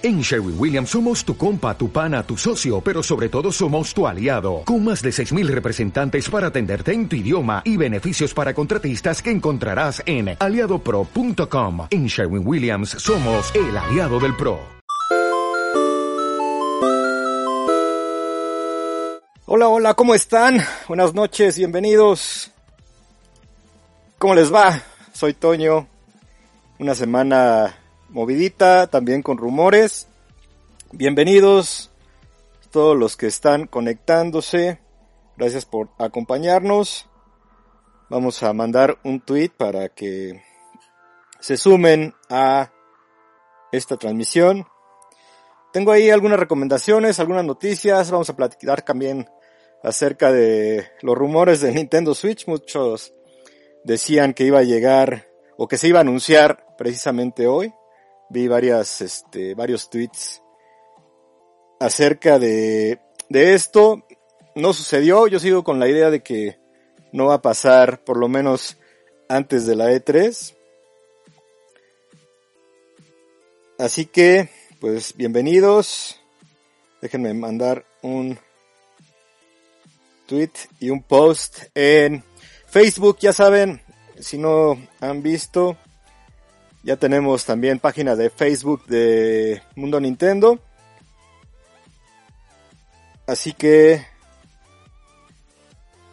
En Sherwin Williams somos tu compa, tu pana, tu socio, pero sobre todo somos tu aliado, con más de 6.000 representantes para atenderte en tu idioma y beneficios para contratistas que encontrarás en aliadopro.com. En Sherwin Williams somos el aliado del PRO. Hola, hola, ¿cómo están? Buenas noches, bienvenidos. ¿Cómo les va? Soy Toño. Una semana movidita, también con rumores. Bienvenidos todos los que están conectándose. Gracias por acompañarnos. Vamos a mandar un tweet para que se sumen a esta transmisión. Tengo ahí algunas recomendaciones, algunas noticias. Vamos a platicar también acerca de los rumores de Nintendo Switch. Muchos decían que iba a llegar o que se iba a anunciar precisamente hoy vi varias, este, varios tweets acerca de, de esto. No sucedió, yo sigo con la idea de que no va a pasar por lo menos antes de la E3. Así que, pues bienvenidos. Déjenme mandar un tweet y un post en Facebook, ya saben, si no han visto, ya tenemos también página de Facebook de Mundo Nintendo. Así que,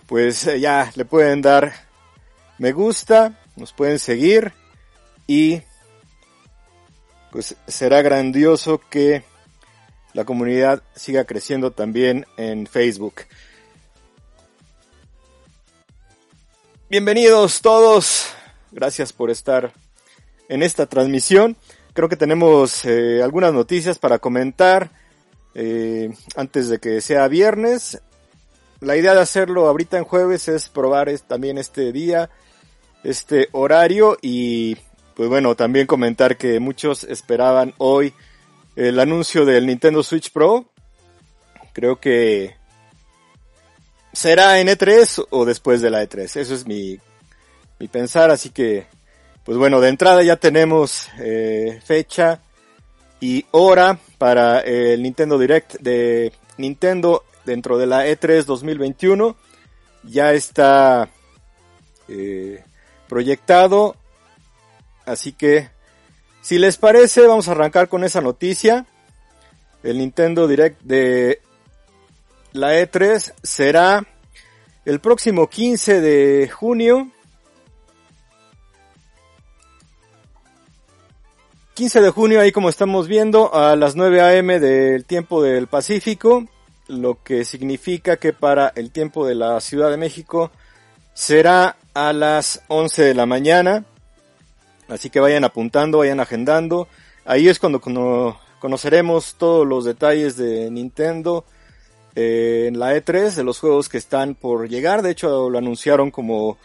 pues eh, ya le pueden dar me gusta, nos pueden seguir y pues será grandioso que la comunidad siga creciendo también en Facebook. Bienvenidos todos, gracias por estar en esta transmisión. Creo que tenemos eh, algunas noticias para comentar eh, antes de que sea viernes. La idea de hacerlo ahorita en jueves es probar también este día, este horario y pues bueno, también comentar que muchos esperaban hoy el anuncio del Nintendo Switch Pro. Creo que será en E3 o después de la E3. Eso es mi, mi pensar, así que pues bueno, de entrada ya tenemos eh, fecha y hora para el Nintendo Direct de Nintendo dentro de la E3 2021. Ya está eh, proyectado. Así que, si les parece, vamos a arrancar con esa noticia. El Nintendo Direct de la E3 será el próximo 15 de junio 15 de junio, ahí como estamos viendo, a las 9 a.m. del tiempo del Pacífico, lo que significa que para el tiempo de la Ciudad de México será a las 11 de la mañana. Así que vayan apuntando, vayan agendando. Ahí es cuando conoceremos todos los detalles de Nintendo eh, en la E3, de los juegos que están por llegar. De hecho, lo anunciaron como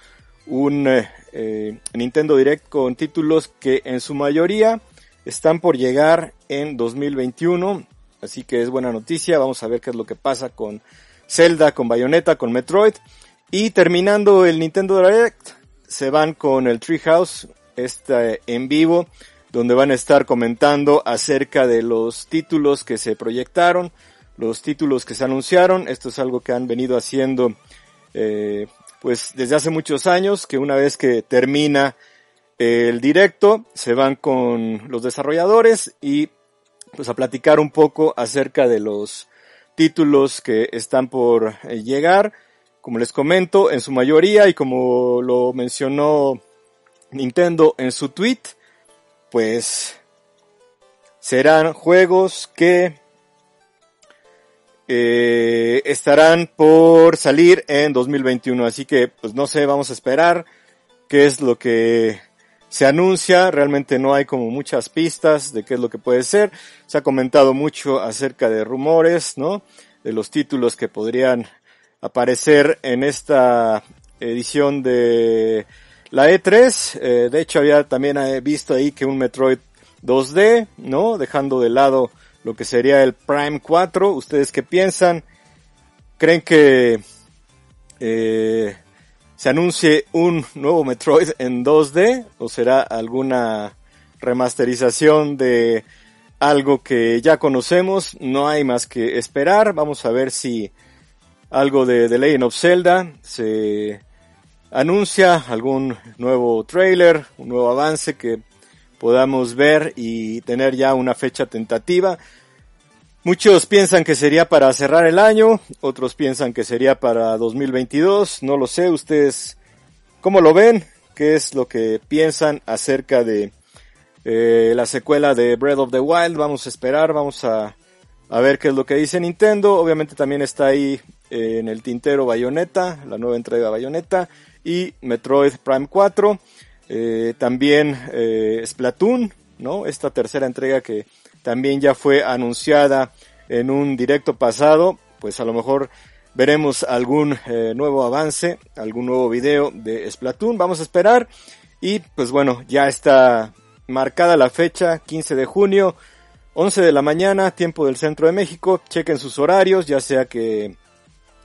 un eh, Nintendo Direct con títulos que en su mayoría están por llegar en 2021, así que es buena noticia. Vamos a ver qué es lo que pasa con Zelda, con Bayonetta, con Metroid. Y terminando el Nintendo Direct, se van con el Treehouse, este en vivo, donde van a estar comentando acerca de los títulos que se proyectaron, los títulos que se anunciaron. Esto es algo que han venido haciendo, eh, pues desde hace muchos años, que una vez que termina el directo, se van con los desarrolladores y pues a platicar un poco acerca de los títulos que están por eh, llegar. Como les comento, en su mayoría y como lo mencionó Nintendo en su tweet, pues serán juegos que eh, estarán por salir en 2021. Así que, pues no sé, vamos a esperar qué es lo que se anuncia, realmente no hay como muchas pistas de qué es lo que puede ser. Se ha comentado mucho acerca de rumores, ¿no? De los títulos que podrían aparecer en esta edición de la E3. Eh, de hecho, había también eh, visto ahí que un Metroid 2D, ¿no? Dejando de lado lo que sería el Prime 4. ¿Ustedes qué piensan? ¿Creen que eh, se anuncie un nuevo Metroid en 2D o será alguna remasterización de algo que ya conocemos, no hay más que esperar, vamos a ver si algo de The Legend of Zelda se anuncia algún nuevo trailer, un nuevo avance que podamos ver y tener ya una fecha tentativa. Muchos piensan que sería para cerrar el año, otros piensan que sería para 2022, no lo sé, ustedes cómo lo ven, qué es lo que piensan acerca de eh, la secuela de Breath of the Wild, vamos a esperar, vamos a, a ver qué es lo que dice Nintendo, obviamente también está ahí eh, en el tintero Bayonetta, la nueva entrega de Bayonetta y Metroid Prime 4, eh, también Splatoon, ¿no? Esta tercera entrega que también ya fue anunciada en un directo pasado, pues a lo mejor veremos algún eh, nuevo avance, algún nuevo video de Splatoon, vamos a esperar. Y pues bueno, ya está marcada la fecha, 15 de junio, 11 de la mañana, tiempo del centro de México, chequen sus horarios, ya sea que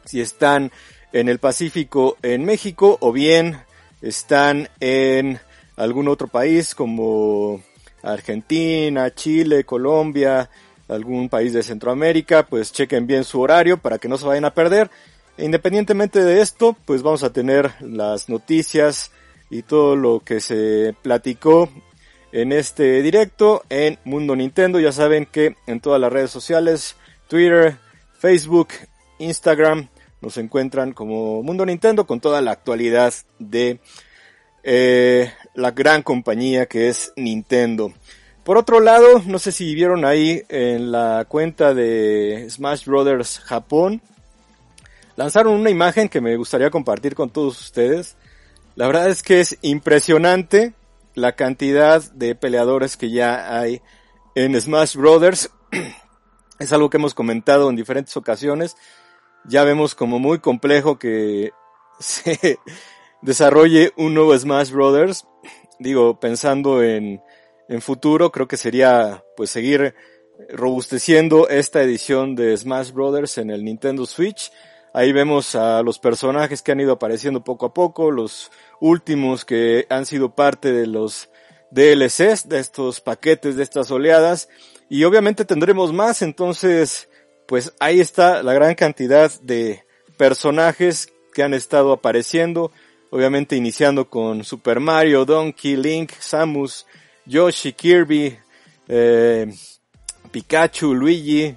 si están en el Pacífico en México o bien están en algún otro país como Argentina, Chile, Colombia, algún país de Centroamérica, pues chequen bien su horario para que no se vayan a perder. independientemente de esto, pues vamos a tener las noticias y todo lo que se platicó en este directo en Mundo Nintendo. Ya saben que en todas las redes sociales, Twitter, Facebook, Instagram, nos encuentran como Mundo Nintendo con toda la actualidad de eh, la gran compañía que es Nintendo. Por otro lado, no sé si vieron ahí en la cuenta de Smash Brothers Japón, lanzaron una imagen que me gustaría compartir con todos ustedes. La verdad es que es impresionante la cantidad de peleadores que ya hay en Smash Brothers. es algo que hemos comentado en diferentes ocasiones. Ya vemos como muy complejo que se desarrolle un nuevo Smash Brothers. Digo, pensando en, en futuro, creo que sería pues seguir robusteciendo esta edición de Smash Brothers en el Nintendo Switch. Ahí vemos a los personajes que han ido apareciendo poco a poco, los últimos que han sido parte de los DLCs, de estos paquetes, de estas oleadas. Y obviamente tendremos más, entonces, pues ahí está la gran cantidad de personajes que han estado apareciendo obviamente iniciando con Super Mario, Donkey, Link, Samus, Yoshi, Kirby, eh, Pikachu, Luigi,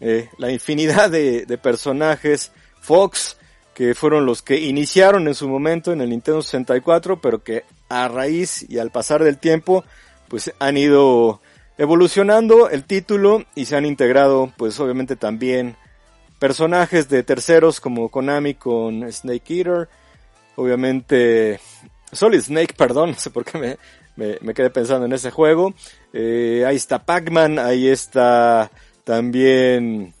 eh, la infinidad de, de, personajes, Fox, que fueron los que iniciaron en su momento en el Nintendo 64, pero que a raíz y al pasar del tiempo, pues han ido evolucionando el título y se han integrado, pues obviamente también personajes de terceros como Konami con Snake Eater, Obviamente, Solid Snake, perdón, no sé por qué me, me, quedé pensando en ese juego. Eh, ahí está Pac-Man, ahí está también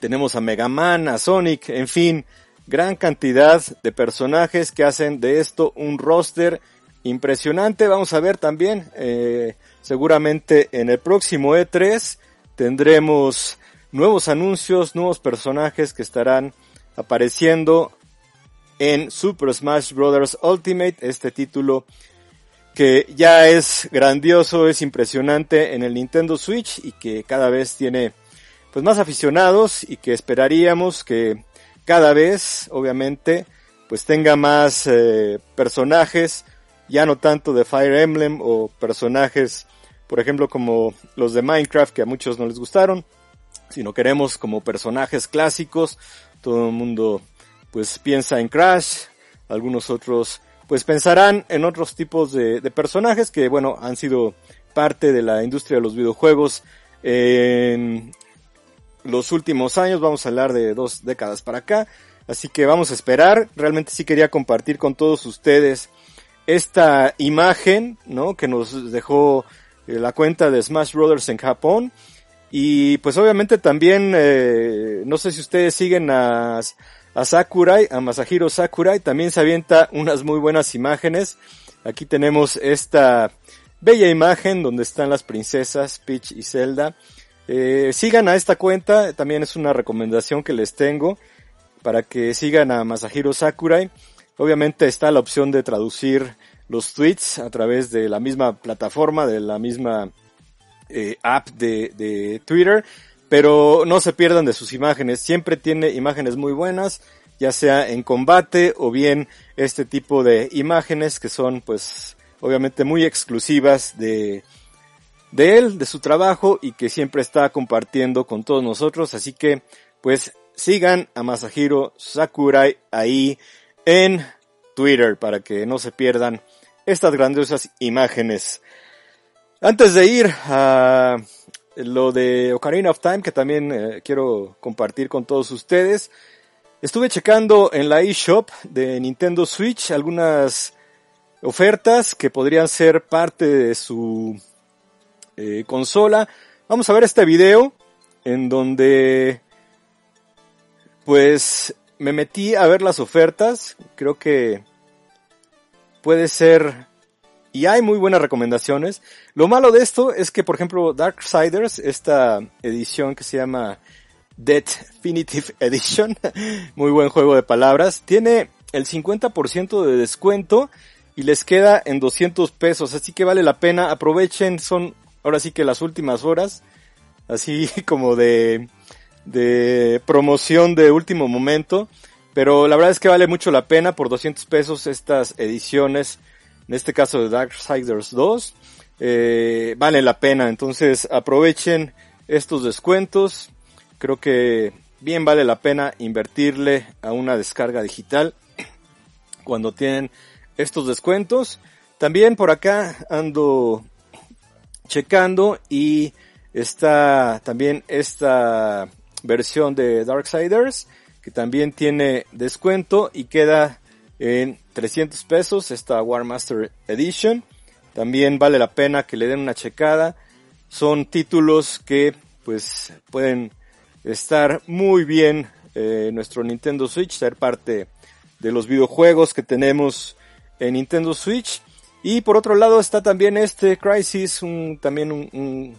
tenemos a Mega Man, a Sonic, en fin, gran cantidad de personajes que hacen de esto un roster impresionante. Vamos a ver también, eh, seguramente en el próximo E3 tendremos nuevos anuncios, nuevos personajes que estarán apareciendo en Super Smash Bros. Ultimate, este título que ya es grandioso, es impresionante en el Nintendo Switch y que cada vez tiene pues más aficionados y que esperaríamos que cada vez, obviamente, pues tenga más eh, personajes, ya no tanto de Fire Emblem o personajes, por ejemplo, como los de Minecraft que a muchos no les gustaron, sino queremos como personajes clásicos, todo el mundo pues piensa en Crash, algunos otros pues pensarán en otros tipos de, personajes que bueno han sido parte de la industria de los videojuegos en los últimos años, vamos a hablar de dos décadas para acá, así que vamos a esperar, realmente sí quería compartir con todos ustedes esta imagen, ¿no? Que nos dejó eh, la cuenta de Smash Brothers en Japón y pues obviamente también, eh, no sé si ustedes siguen a Sakurai, a Masahiro Sakurai, también se avienta unas muy buenas imágenes. Aquí tenemos esta bella imagen donde están las princesas Peach y Zelda. Eh, sigan a esta cuenta, también es una recomendación que les tengo para que sigan a Masahiro Sakurai. Obviamente está la opción de traducir los tweets a través de la misma plataforma, de la misma eh, app de, de Twitter, pero no se pierdan de sus imágenes, siempre tiene imágenes muy buenas, ya sea en combate o bien este tipo de imágenes que son pues obviamente muy exclusivas de, de él, de su trabajo y que siempre está compartiendo con todos nosotros. Así que pues sigan a Masahiro Sakurai ahí en Twitter para que no se pierdan estas grandiosas imágenes. Antes de ir a lo de Ocarina of Time, que también eh, quiero compartir con todos ustedes, estuve checando en la eShop de Nintendo Switch algunas ofertas que podrían ser parte de su eh, consola. Vamos a ver este video en donde pues me metí a ver las ofertas. Creo que puede ser y hay muy buenas recomendaciones. Lo malo de esto es que, por ejemplo, Darksiders, esta edición que se llama Definitive Edition, muy buen juego de palabras, tiene el 50% de descuento y les queda en 200 pesos, así que vale la pena, aprovechen, son ahora sí que las últimas horas, así como de, de promoción de último momento, pero la verdad es que vale mucho la pena por 200 pesos estas ediciones, en este caso de Darksiders 2, eh, vale la pena, entonces aprovechen estos descuentos, creo que bien vale la pena invertirle a una descarga digital cuando tienen estos descuentos. También por acá ando checando y está también esta versión de Darksiders que también tiene descuento y queda en 300 pesos esta Warmaster Edition. También vale la pena que le den una checada. Son títulos que pues pueden estar muy bien eh, nuestro Nintendo Switch, ser parte de los videojuegos que tenemos en Nintendo Switch. Y por otro lado está también este Crisis, un, también un,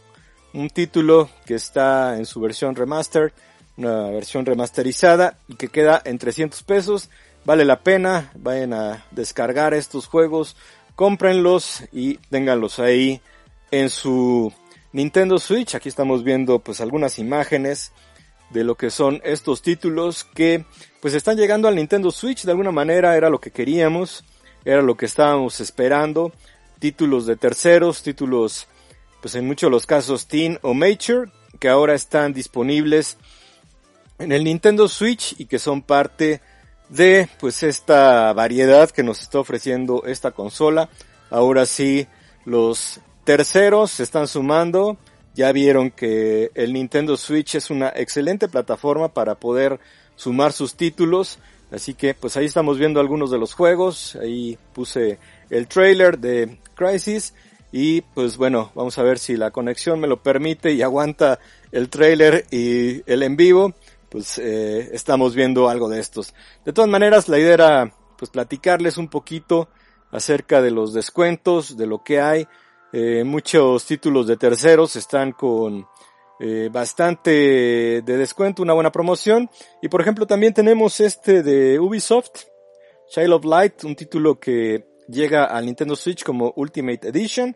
un, título que está en su versión remaster, una versión remasterizada y que queda en 300 pesos. Vale la pena, vayan a descargar estos juegos, cómprenlos y ténganlos ahí en su Nintendo Switch. Aquí estamos viendo pues algunas imágenes de lo que son estos títulos que pues están llegando al Nintendo Switch de alguna manera era lo que queríamos era lo que estábamos esperando títulos de terceros títulos pues en muchos de los casos teen o mature que ahora están disponibles en el Nintendo Switch y que son parte de pues esta variedad que nos está ofreciendo esta consola ahora sí los terceros se están sumando ya vieron que el Nintendo Switch es una excelente plataforma para poder sumar sus títulos. Así que pues ahí estamos viendo algunos de los juegos. Ahí puse el trailer de Crisis. Y pues bueno, vamos a ver si la conexión me lo permite y aguanta el trailer y el en vivo. Pues eh, estamos viendo algo de estos. De todas maneras, la idea era pues platicarles un poquito acerca de los descuentos, de lo que hay. Eh, muchos títulos de terceros están con eh, bastante de descuento, una buena promoción. Y por ejemplo también tenemos este de Ubisoft, Child of Light, un título que llega al Nintendo Switch como Ultimate Edition.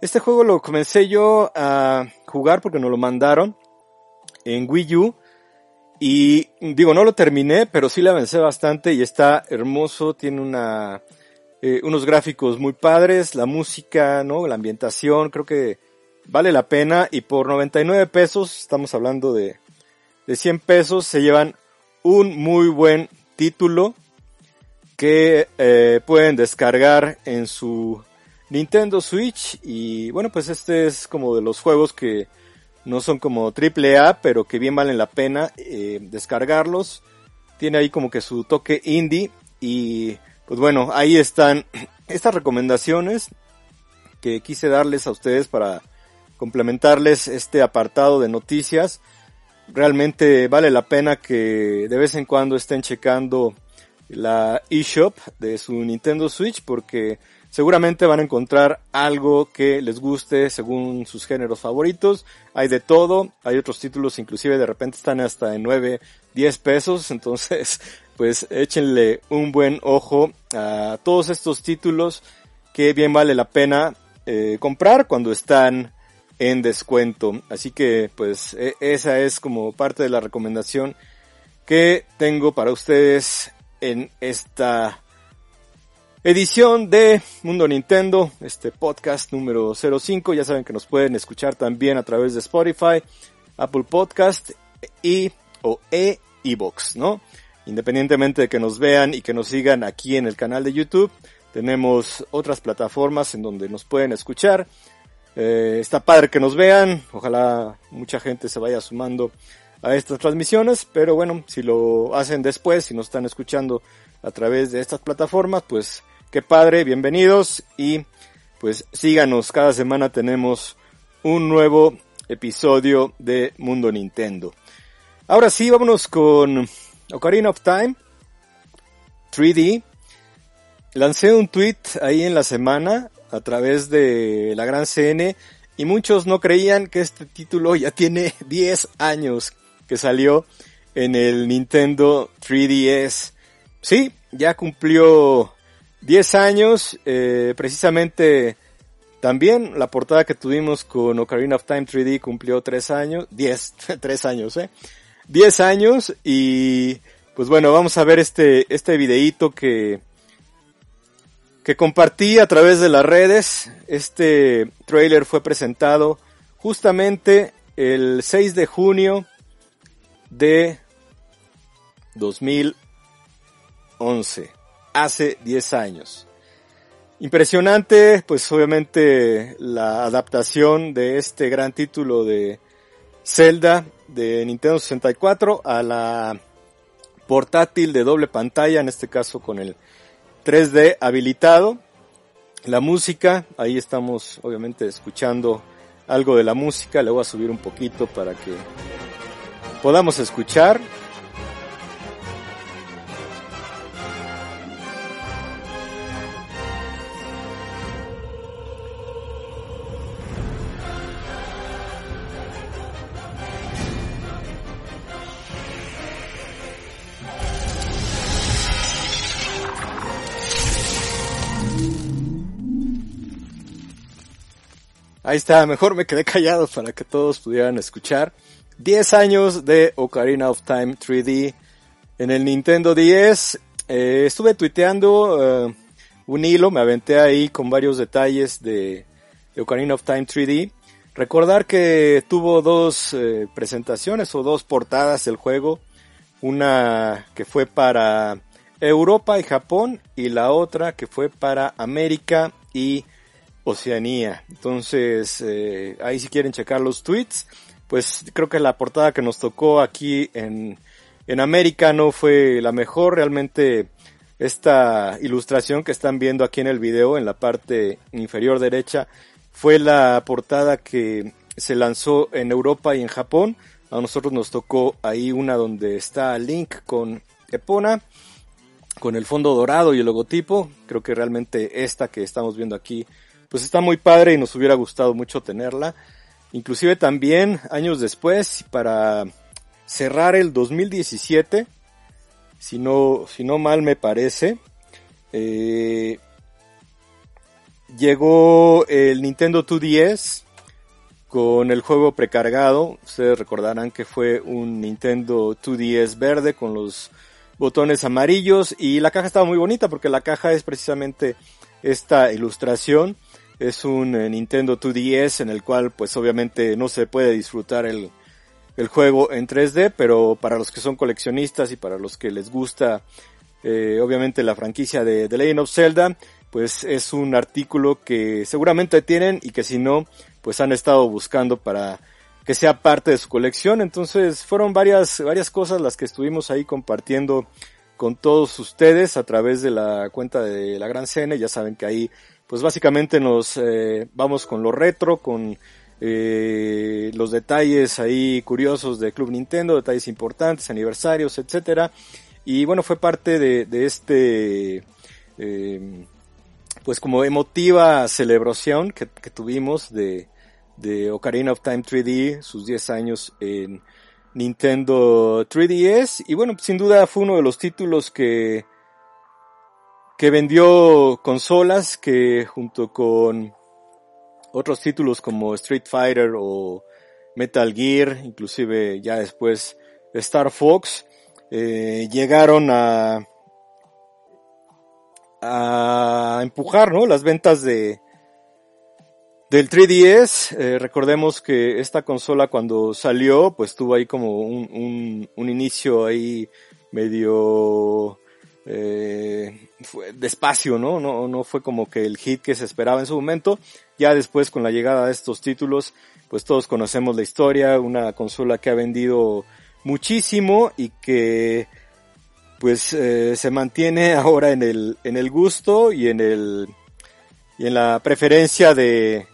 Este juego lo comencé yo a jugar porque nos lo mandaron en Wii U. Y digo, no lo terminé, pero sí le avancé bastante y está hermoso, tiene una eh, unos gráficos muy padres, la música, ¿no? La ambientación, creo que vale la pena y por 99 pesos, estamos hablando de, de 100 pesos, se llevan un muy buen título que eh, pueden descargar en su Nintendo Switch y bueno pues este es como de los juegos que no son como triple A pero que bien valen la pena eh, descargarlos tiene ahí como que su toque indie y pues bueno, ahí están estas recomendaciones que quise darles a ustedes para complementarles este apartado de noticias. Realmente vale la pena que de vez en cuando estén checando la eShop de su Nintendo Switch porque seguramente van a encontrar algo que les guste según sus géneros favoritos. Hay de todo, hay otros títulos inclusive de repente están hasta en 9, 10 pesos, entonces pues échenle un buen ojo a todos estos títulos que bien vale la pena eh, comprar cuando están en descuento. Así que pues e, esa es como parte de la recomendación que tengo para ustedes en esta edición de Mundo Nintendo, este podcast número 05. Ya saben que nos pueden escuchar también a través de Spotify, Apple Podcast y o e iBox, ¿no? Independientemente de que nos vean y que nos sigan aquí en el canal de YouTube, tenemos otras plataformas en donde nos pueden escuchar. Eh, está padre que nos vean, ojalá mucha gente se vaya sumando a estas transmisiones, pero bueno, si lo hacen después, si nos están escuchando a través de estas plataformas, pues qué padre, bienvenidos y pues síganos, cada semana tenemos un nuevo episodio de Mundo Nintendo. Ahora sí, vámonos con Ocarina of Time 3D. Lancé un tweet ahí en la semana a través de la gran CN y muchos no creían que este título ya tiene 10 años que salió en el Nintendo 3DS. Sí, ya cumplió 10 años, eh, precisamente también la portada que tuvimos con Ocarina of Time 3D cumplió 3 años, 10, 3 años, eh. 10 años y pues bueno, vamos a ver este, este videíto que, que compartí a través de las redes. Este trailer fue presentado justamente el 6 de junio de 2011, hace 10 años. Impresionante, pues obviamente la adaptación de este gran título de Zelda de Nintendo 64 a la portátil de doble pantalla, en este caso con el 3D habilitado. La música, ahí estamos obviamente escuchando algo de la música, le voy a subir un poquito para que podamos escuchar. Ahí está, mejor me quedé callado para que todos pudieran escuchar. 10 años de Ocarina of Time 3D en el Nintendo 10. Eh, estuve tuiteando eh, un hilo, me aventé ahí con varios detalles de, Ocarina of Time 3D. Recordar que tuvo dos eh, presentaciones o dos portadas del juego. Una que fue para Europa y Japón y la otra que fue para América y Oceanía. Entonces, ahí si quieren checar los tweets pues creo que la portada que nos tocó aquí en, en América no fue la mejor. Realmente esta ilustración que están viendo aquí en el video en la parte inferior derecha fue la portada que se lanzó en Europa y en Japón. A nosotros nos tocó ahí una donde está Link con Epona, con el fondo dorado y el logotipo. Creo que realmente esta que estamos viendo aquí, pues está muy padre y nos hubiera gustado mucho tenerla. Inclusive también años después, para cerrar el 2017, si no, si no mal me parece, eh, llegó el Nintendo 2DS con el juego precargado. Ustedes recordarán que fue un Nintendo 2DS verde con los botones amarillos y la caja estaba muy bonita porque la caja es precisamente esta ilustración es un eh, Nintendo 2DS en el cual pues obviamente no se puede disfrutar el, el juego en 3D, pero para los que son coleccionistas y para los que les gusta eh, obviamente la franquicia de The Legend of Zelda, pues es un artículo que seguramente tienen y que si no, pues han estado buscando para que sea parte de su colección. Entonces fueron varias, varias cosas las que estuvimos ahí compartiendo con todos ustedes a través de la cuenta de la Gran Cene. Ya saben que ahí pues básicamente nos eh, vamos con lo retro, con eh, los detalles ahí curiosos de Club Nintendo, detalles importantes, aniversarios, etcétera. Y bueno, fue parte de, de este, eh, pues como emotiva celebración que, que tuvimos de, de Ocarina of Time 3D, sus 10 años en Nintendo 3DS. Y bueno, sin duda fue uno de los títulos que, que vendió consolas que junto con otros títulos como Street Fighter o Metal Gear, inclusive ya después Star Fox, eh, llegaron a, a empujar ¿no? las ventas de, del 3DS, eh, recordemos que esta consola cuando salió, pues tuvo ahí como un, un, un inicio ahí medio eh, fue despacio, ¿no? ¿no? No fue como que el hit que se esperaba en su momento. Ya después con la llegada de estos títulos, pues todos conocemos la historia, una consola que ha vendido muchísimo y que pues eh, se mantiene ahora en el, en el gusto y en el y en la preferencia de,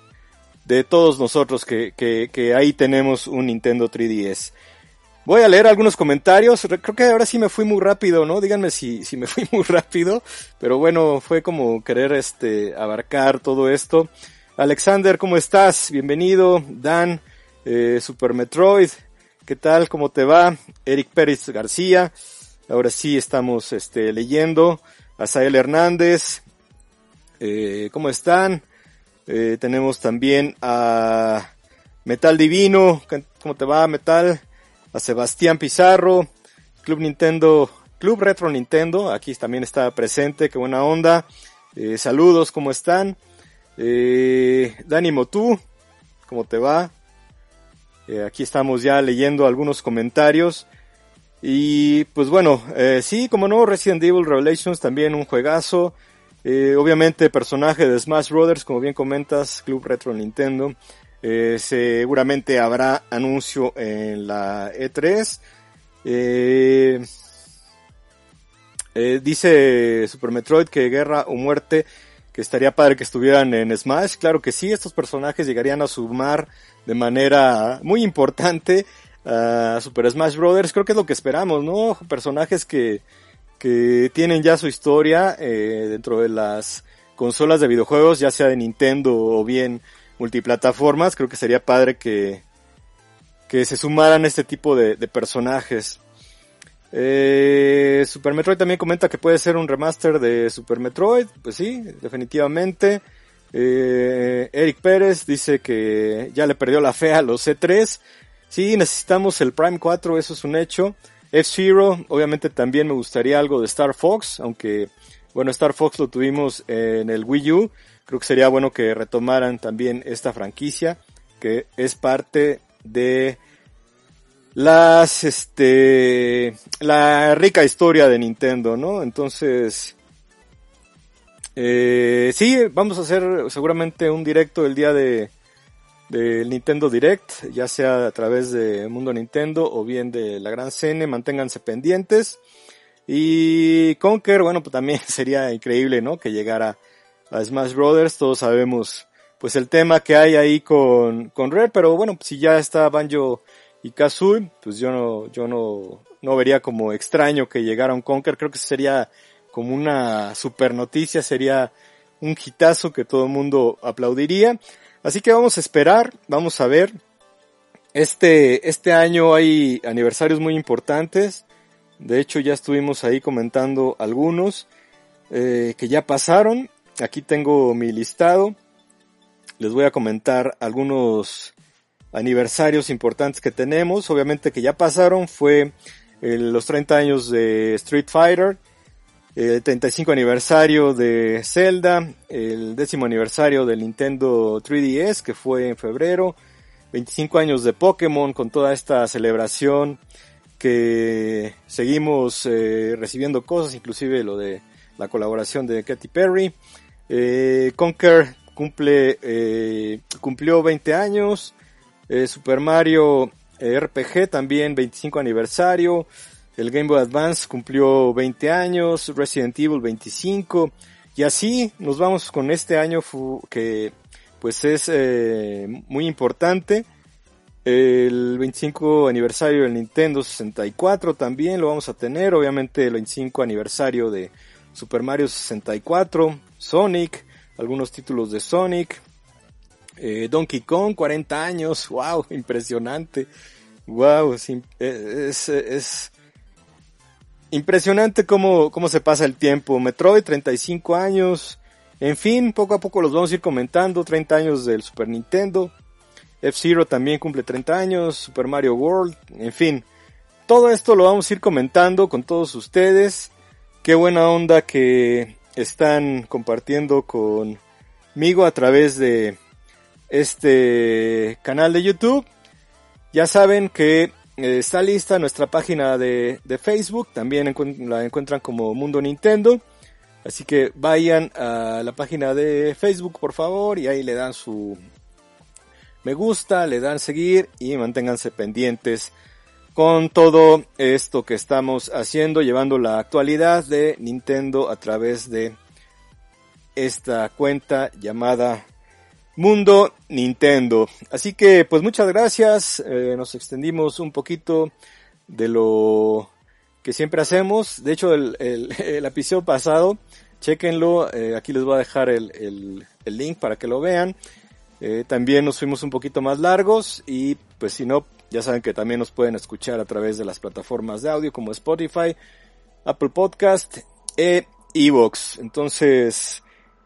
de todos nosotros que, que, que ahí tenemos un Nintendo 3DS. Voy a leer algunos comentarios. Creo que ahora sí me fui muy rápido, ¿no? Díganme si, si me fui muy rápido. Pero bueno, fue como querer este abarcar todo esto. Alexander, ¿cómo estás? Bienvenido. Dan, eh, Super Metroid. ¿Qué tal? ¿Cómo te va? Eric Pérez García. Ahora sí estamos este, leyendo. Asael Hernández. Eh, ¿Cómo están? Eh, tenemos también a Metal Divino. ¿Cómo te va, Metal? A Sebastián Pizarro. Club Nintendo, Club Retro Nintendo. Aquí también está presente. Qué buena onda. Eh, saludos, ¿cómo están? Eh, Dani Motú, ¿cómo te va? Eh, aquí estamos ya leyendo algunos comentarios. Y pues bueno, eh, sí, como no, Resident Evil Revelations también un juegazo. Obviamente personaje de Smash Brothers, como bien comentas, Club Retro Nintendo. Eh, seguramente habrá anuncio en la E3. Eh, eh, dice Super Metroid que Guerra o Muerte, que estaría padre que estuvieran en Smash. Claro que sí, estos personajes llegarían a sumar de manera muy importante a Super Smash Brothers. Creo que es lo que esperamos, ¿no? Personajes que, que tienen ya su historia dentro de las consolas de videojuegos, ya sea de Nintendo o bien multiplataformas, creo que sería padre que, que se sumaran este tipo de, personajes. Eh, Super Metroid también comenta que puede ser un remaster de Super Metroid, pues sí, definitivamente. Eh, Eric Pérez dice que ya le perdió la fe a los C3. Sí, necesitamos el Prime 4, eso es un hecho. F-Zero, obviamente también me gustaría algo de Star Fox, aunque, bueno, Star Fox lo tuvimos en el Wii U. Creo que sería bueno que retomaran también esta franquicia, que es parte de las, este, la rica historia de Nintendo, ¿no? Entonces, eh, sí, vamos a hacer seguramente un directo el día de, del Nintendo Direct, ya sea a través de Mundo Nintendo o bien de la Gran Cene, manténganse pendientes. Y Conker, bueno, pues también sería increíble, ¿no? Que llegara a Smash Brothers, todos sabemos pues el tema que hay ahí con, con Rare, pero bueno, si ya está Banjo y Kazooie, pues yo no, yo no, no vería como extraño que llegara un Conker, creo que sería como una super noticia, sería un hitazo que todo el mundo aplaudiría. Así que vamos a esperar, vamos a ver. Este, este año hay aniversarios muy importantes. De hecho, ya estuvimos ahí comentando algunos eh, que ya pasaron. Aquí tengo mi listado. Les voy a comentar algunos aniversarios importantes que tenemos. Obviamente que ya pasaron. Fue eh, los 30 años de Street Fighter el 35 aniversario de Zelda, el décimo aniversario del Nintendo 3DS que fue en febrero, 25 años de Pokémon con toda esta celebración que seguimos eh, recibiendo cosas, inclusive lo de la colaboración de Katy Perry. Eh, Conker cumple, eh, cumplió 20 años. Eh, Super Mario RPG también 25 aniversario. El Game Boy Advance cumplió 20 años, Resident Evil 25 y así nos vamos con este año que pues es eh, muy importante. El 25 aniversario del Nintendo 64 también lo vamos a tener, obviamente el 25 aniversario de Super Mario 64, Sonic, algunos títulos de Sonic, eh, Donkey Kong 40 años, wow, impresionante, wow, es, es, es Impresionante cómo, cómo se pasa el tiempo. Metroid, 35 años. En fin, poco a poco los vamos a ir comentando. 30 años del Super Nintendo. F-Zero también cumple 30 años. Super Mario World. En fin. Todo esto lo vamos a ir comentando con todos ustedes. Qué buena onda que están compartiendo conmigo a través de este canal de YouTube. Ya saben que eh, está lista nuestra página de, Facebook, también la encuentran como Mundo Nintendo. Así que vayan a la página de Facebook, por favor, y ahí le dan su me gusta, le dan seguir y manténganse pendientes con todo esto que estamos haciendo, llevando la actualidad de Nintendo a través de esta cuenta llamada Mundo Nintendo. Así que pues muchas gracias, eh, nos extendimos un poquito de lo que siempre hacemos. De hecho el, el, episodio pasado, chequenlo, eh, aquí les voy a dejar el, link para que lo vean. Eh, también nos fuimos un poquito más largos y pues si no, ya saben que también nos pueden escuchar a través de las plataformas de audio como Spotify, Apple Podcast e Evox. Entonces,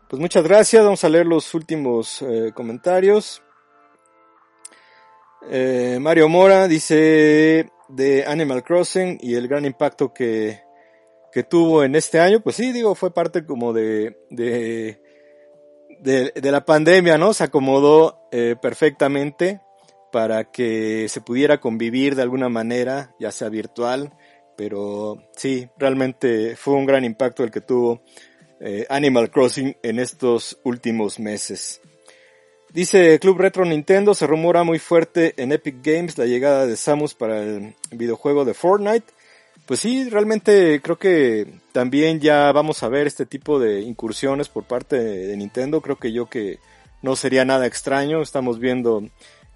pues muchas gracias, vamos a leer los últimos eh, comentarios. Eh, Mario Mora dice de Animal Crossing y el gran impacto que, que tuvo en este año, pues sí, digo, fue parte como de, de, la pandemia, ¿no? Se acomodó eh, perfectamente para que se pudiera convivir de alguna manera, ya sea virtual, pero sí, realmente fue un gran impacto el que tuvo eh, Animal Crossing en estos últimos meses. Dice Club Retro Nintendo, se rumora muy fuerte en Epic Games la llegada de Samus para el videojuego de Fortnite. Pues sí, realmente creo que también ya vamos a ver este tipo de incursiones por parte de Nintendo. Creo que yo que no sería nada extraño. Estamos viendo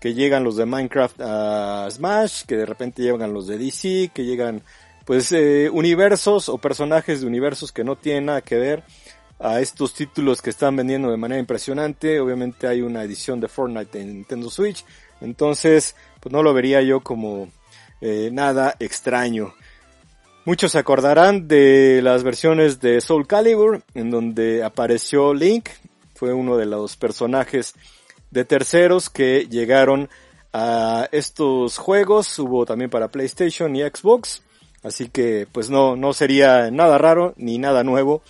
que llegan los de Minecraft a Smash, que de repente llegan los de DC, que llegan pues eh, universos o personajes de universos que no tienen nada que ver a estos títulos que están vendiendo de manera impresionante. Obviamente hay una edición de Fortnite en Nintendo Switch, entonces pues no lo vería yo como eh, nada extraño. Muchos se acordarán de las versiones de Soul Calibur, en donde apareció Link, fue uno de los personajes de terceros que llegaron a estos juegos, hubo también para PlayStation y Xbox. Así que pues no, no sería nada raro ni nada nuevo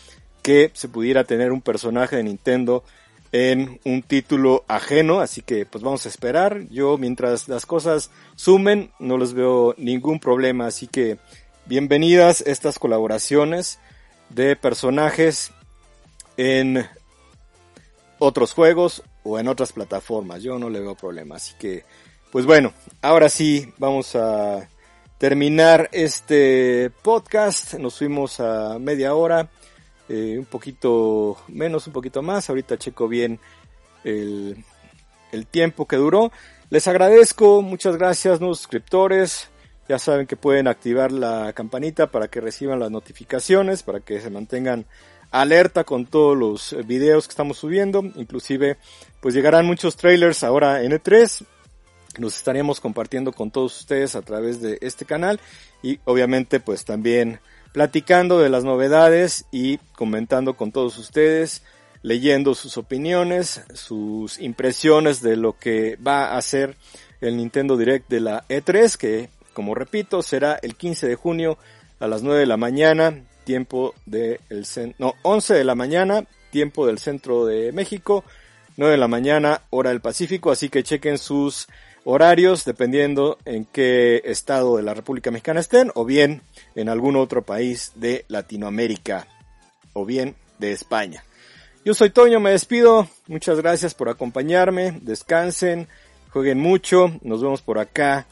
que se pudiera tener un personaje de Nintendo en un título ajeno, así que pues vamos a esperar. Yo mientras las cosas sumen no les veo ningún problema, así que bienvenidas estas colaboraciones de personajes en otros juegos o en otras plataformas. Yo no le veo problema, así que pues bueno, ahora sí vamos a terminar este podcast. Nos fuimos a media hora, eh, un poquito menos, un poquito más. Ahorita checo bien el, el tiempo que duró. Les agradezco, muchas gracias, nuevos suscriptores. Ya saben que pueden activar la campanita para que reciban las notificaciones, para que se mantengan alerta con todos los videos que estamos subiendo. Inclusive, pues llegarán muchos trailers ahora en E3 nos estaremos compartiendo con todos ustedes a través de este canal. Y obviamente pues también platicando de las novedades y comentando con todos ustedes, leyendo sus opiniones, sus impresiones de lo que va a ser el Nintendo Direct de la E3 que como repito será el 15 de junio a las 9 de la mañana tiempo del no 11 de la mañana tiempo del centro de México 9 de la mañana hora del Pacífico así que chequen sus horarios dependiendo en qué estado de la República Mexicana estén o bien en algún otro país de Latinoamérica o bien de España. Yo soy Toño, me despido. Muchas gracias por acompañarme. Descansen, jueguen mucho. Nos vemos por acá.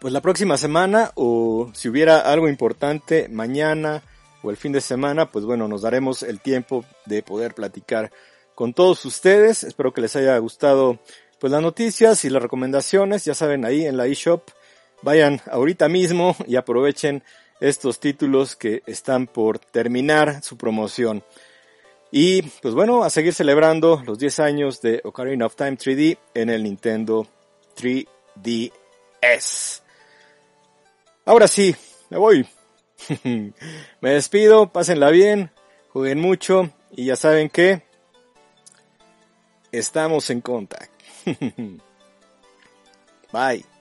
Pues la próxima semana o si hubiera algo importante mañana o el fin de semana, pues bueno, nos daremos el tiempo de poder platicar con todos ustedes. Espero que les haya gustado pues las noticias y las recomendaciones, ya saben, ahí en la eShop. Vayan ahorita mismo y aprovechen estos títulos que están por terminar su promoción. Y pues bueno, a seguir celebrando los 10 años de Ocarina of Time 3D en el Nintendo 3DS. Ahora sí, me voy. Me despido, pásenla bien, jueguen mucho y ya saben que estamos en contacto. Bye.